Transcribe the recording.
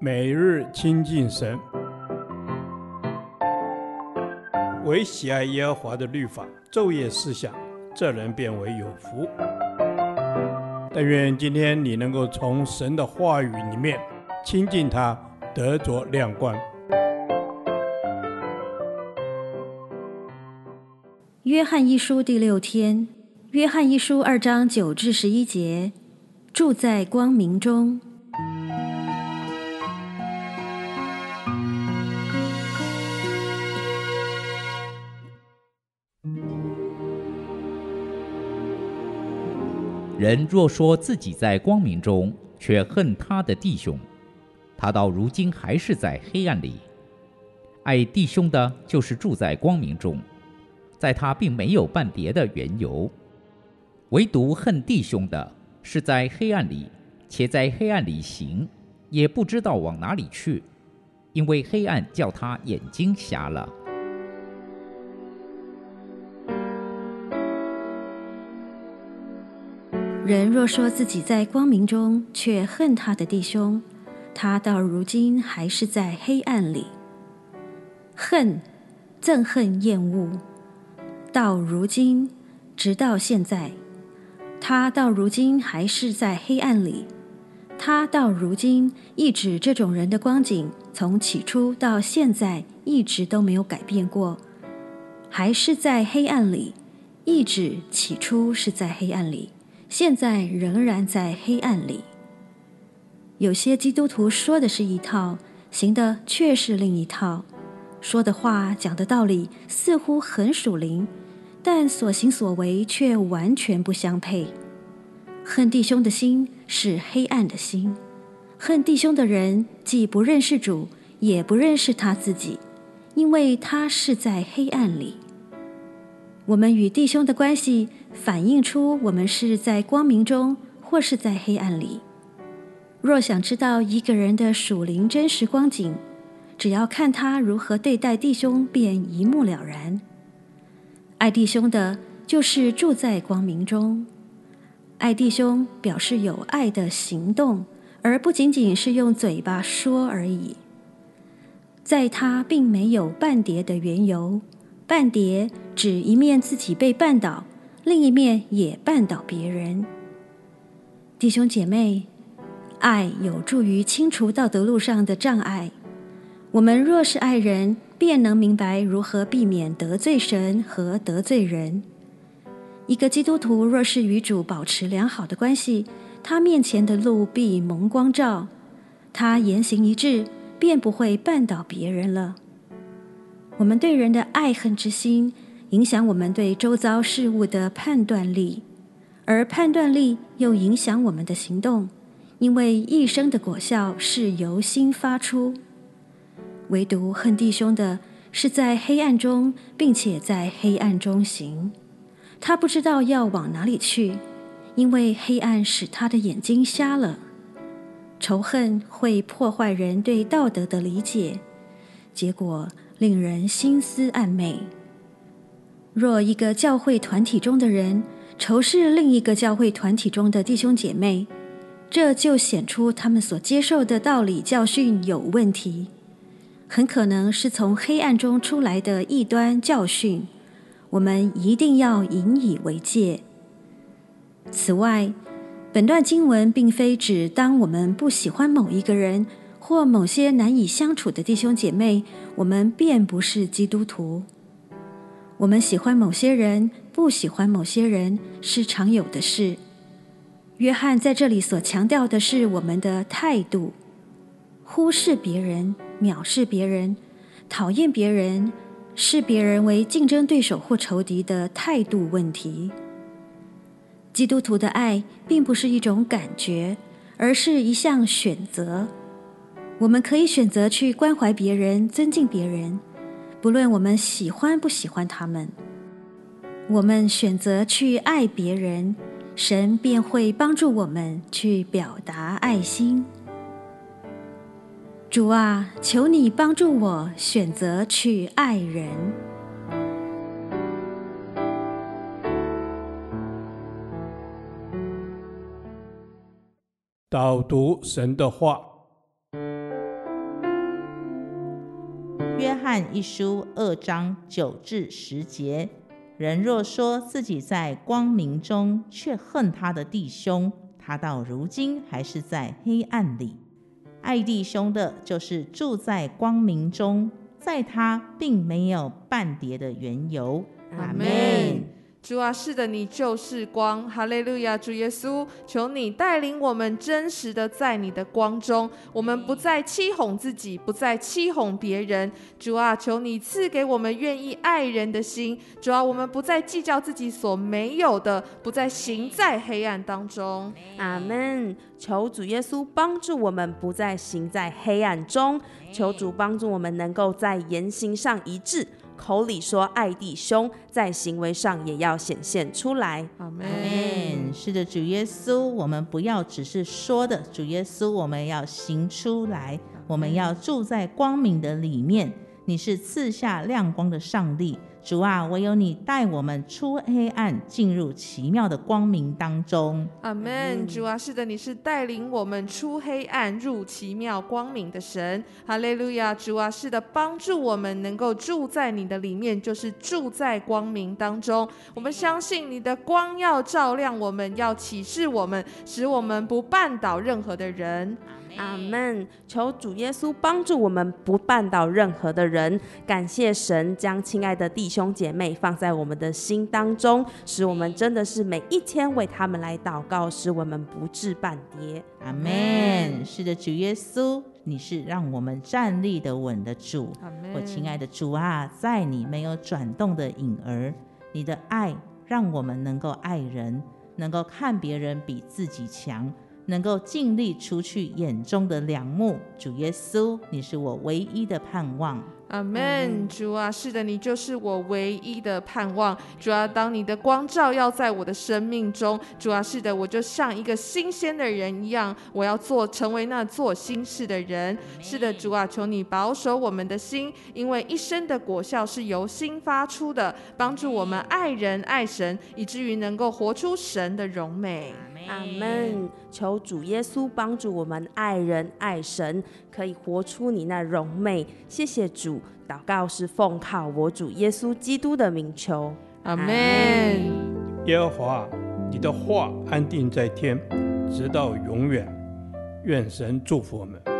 每日亲近神，唯喜爱耶和华的律法，昼夜思想，这人便为有福。但愿今天你能够从神的话语里面亲近他，得着亮光。约翰一书第六天，约翰一书二章九至十一节，住在光明中。人若说自己在光明中，却恨他的弟兄，他到如今还是在黑暗里。爱弟兄的，就是住在光明中，在他并没有半别的缘由；唯独恨弟兄的，是在黑暗里，且在黑暗里行，也不知道往哪里去，因为黑暗叫他眼睛瞎了。人若说自己在光明中，却恨他的弟兄，他到如今还是在黑暗里。恨、憎恨、厌恶，到如今，直到现在，他到如今还是在黑暗里。他到如今，一指这种人的光景，从起初到现在一直都没有改变过，还是在黑暗里，一指起初是在黑暗里。现在仍然在黑暗里。有些基督徒说的是一套，行的却是另一套。说的话、讲的道理似乎很属灵，但所行所为却完全不相配。恨弟兄的心是黑暗的心，恨弟兄的人既不认识主，也不认识他自己，因为他是在黑暗里。我们与弟兄的关系，反映出我们是在光明中，或是在黑暗里。若想知道一个人的属灵真实光景，只要看他如何对待弟兄，便一目了然。爱弟兄的，就是住在光明中。爱弟兄表示有爱的行动，而不仅仅是用嘴巴说而已。在他并没有半点的缘由。绊跌指一面自己被绊倒，另一面也绊倒别人。弟兄姐妹，爱有助于清除道德路上的障碍。我们若是爱人，便能明白如何避免得罪神和得罪人。一个基督徒若是与主保持良好的关系，他面前的路必蒙光照，他言行一致，便不会绊倒别人了。我们对人的爱恨之心，影响我们对周遭事物的判断力，而判断力又影响我们的行动，因为一生的果效是由心发出。唯独恨弟兄的，是在黑暗中，并且在黑暗中行，他不知道要往哪里去，因为黑暗使他的眼睛瞎了。仇恨会破坏人对道德的理解，结果，令人心思暗昧。若一个教会团体中的人仇视另一个教会团体中的弟兄姐妹，这就显出他们所接受的道理教训有问题，很可能是从黑暗中出来的异端教训。我们一定要引以为戒。此外，本段经文并非指当我们不喜欢某一个人，或某些难以相处的弟兄姐妹，我们便不是基督徒。我们喜欢某些人，不喜欢某些人，是常有的事。约翰在这里所强调的是我们的态度：忽视别人、藐视别人、讨厌别人、视别人为竞争对手或仇敌的态度问题。基督徒的爱并不是一种感觉，而是一项选择。我们可以选择去关怀别人、尊敬别人，不论我们喜欢不喜欢他们。我们选择去爱别人，神便会帮助我们去表达爱心。主啊，求你帮助我选择去爱人。导读神的话。翰一书二章九至十节：人若说自己在光明中，却恨他的弟兄，他到如今还是在黑暗里。爱弟兄的，就是住在光明中，在他并没有半叠的缘由。阿门。主啊，是的，你就是光，哈利路亚！主耶稣，求你带领我们真实的在你的光中，我们不再欺哄自己，不再欺哄别人。主啊，求你赐给我们愿意爱人的心。主啊，我们不再计较自己所没有的，不再行在黑暗当中。阿门。求主耶稣帮助我们，不再行在黑暗中。求主帮助我们，能够在言行上一致。口里说爱弟兄，在行为上也要显现出来。阿门。是的，主耶稣，我们不要只是说的，主耶稣，我们要行出来。我们要住在光明的里面。你是赐下亮光的上帝。主啊，唯有你带我们出黑暗，进入奇妙的光明当中。阿门。主啊，是的，你是带领我们出黑暗，入奇妙光明的神。哈利路亚。主啊，是的，帮助我们能够住在你的里面，就是住在光明当中。我们相信你的光要照亮我们，要启示我们，使我们不绊倒任何的人。阿门！求主耶稣帮助我们不绊倒任何的人。感谢神将亲爱的弟兄姐妹放在我们的心当中，使我们真的是每一天为他们来祷告，使我们不致绊跌。阿门！是的，主耶稣，你是让我们站立的稳的主。我亲爱的主啊，在你没有转动的影儿，你的爱让我们能够爱人，能够看别人比自己强。能够尽力除去眼中的两目，主耶稣，你是我唯一的盼望。阿门，主啊，是的，你就是我唯一的盼望。主啊，当你的光照耀在我的生命中，主啊，是的，我就像一个新鲜的人一样，我要做成为那做新事的人。是的，主啊，求你保守我们的心，因为一生的果效是由心发出的，帮助我们爱人爱神，以至于能够活出神的荣美。阿门。求主耶稣帮助我们爱人爱神，可以活出你那荣美。谢谢主，祷告是奉靠我主耶稣基督的名求。阿门。耶和华，你的话安定在天，直到永远。愿神祝福我们。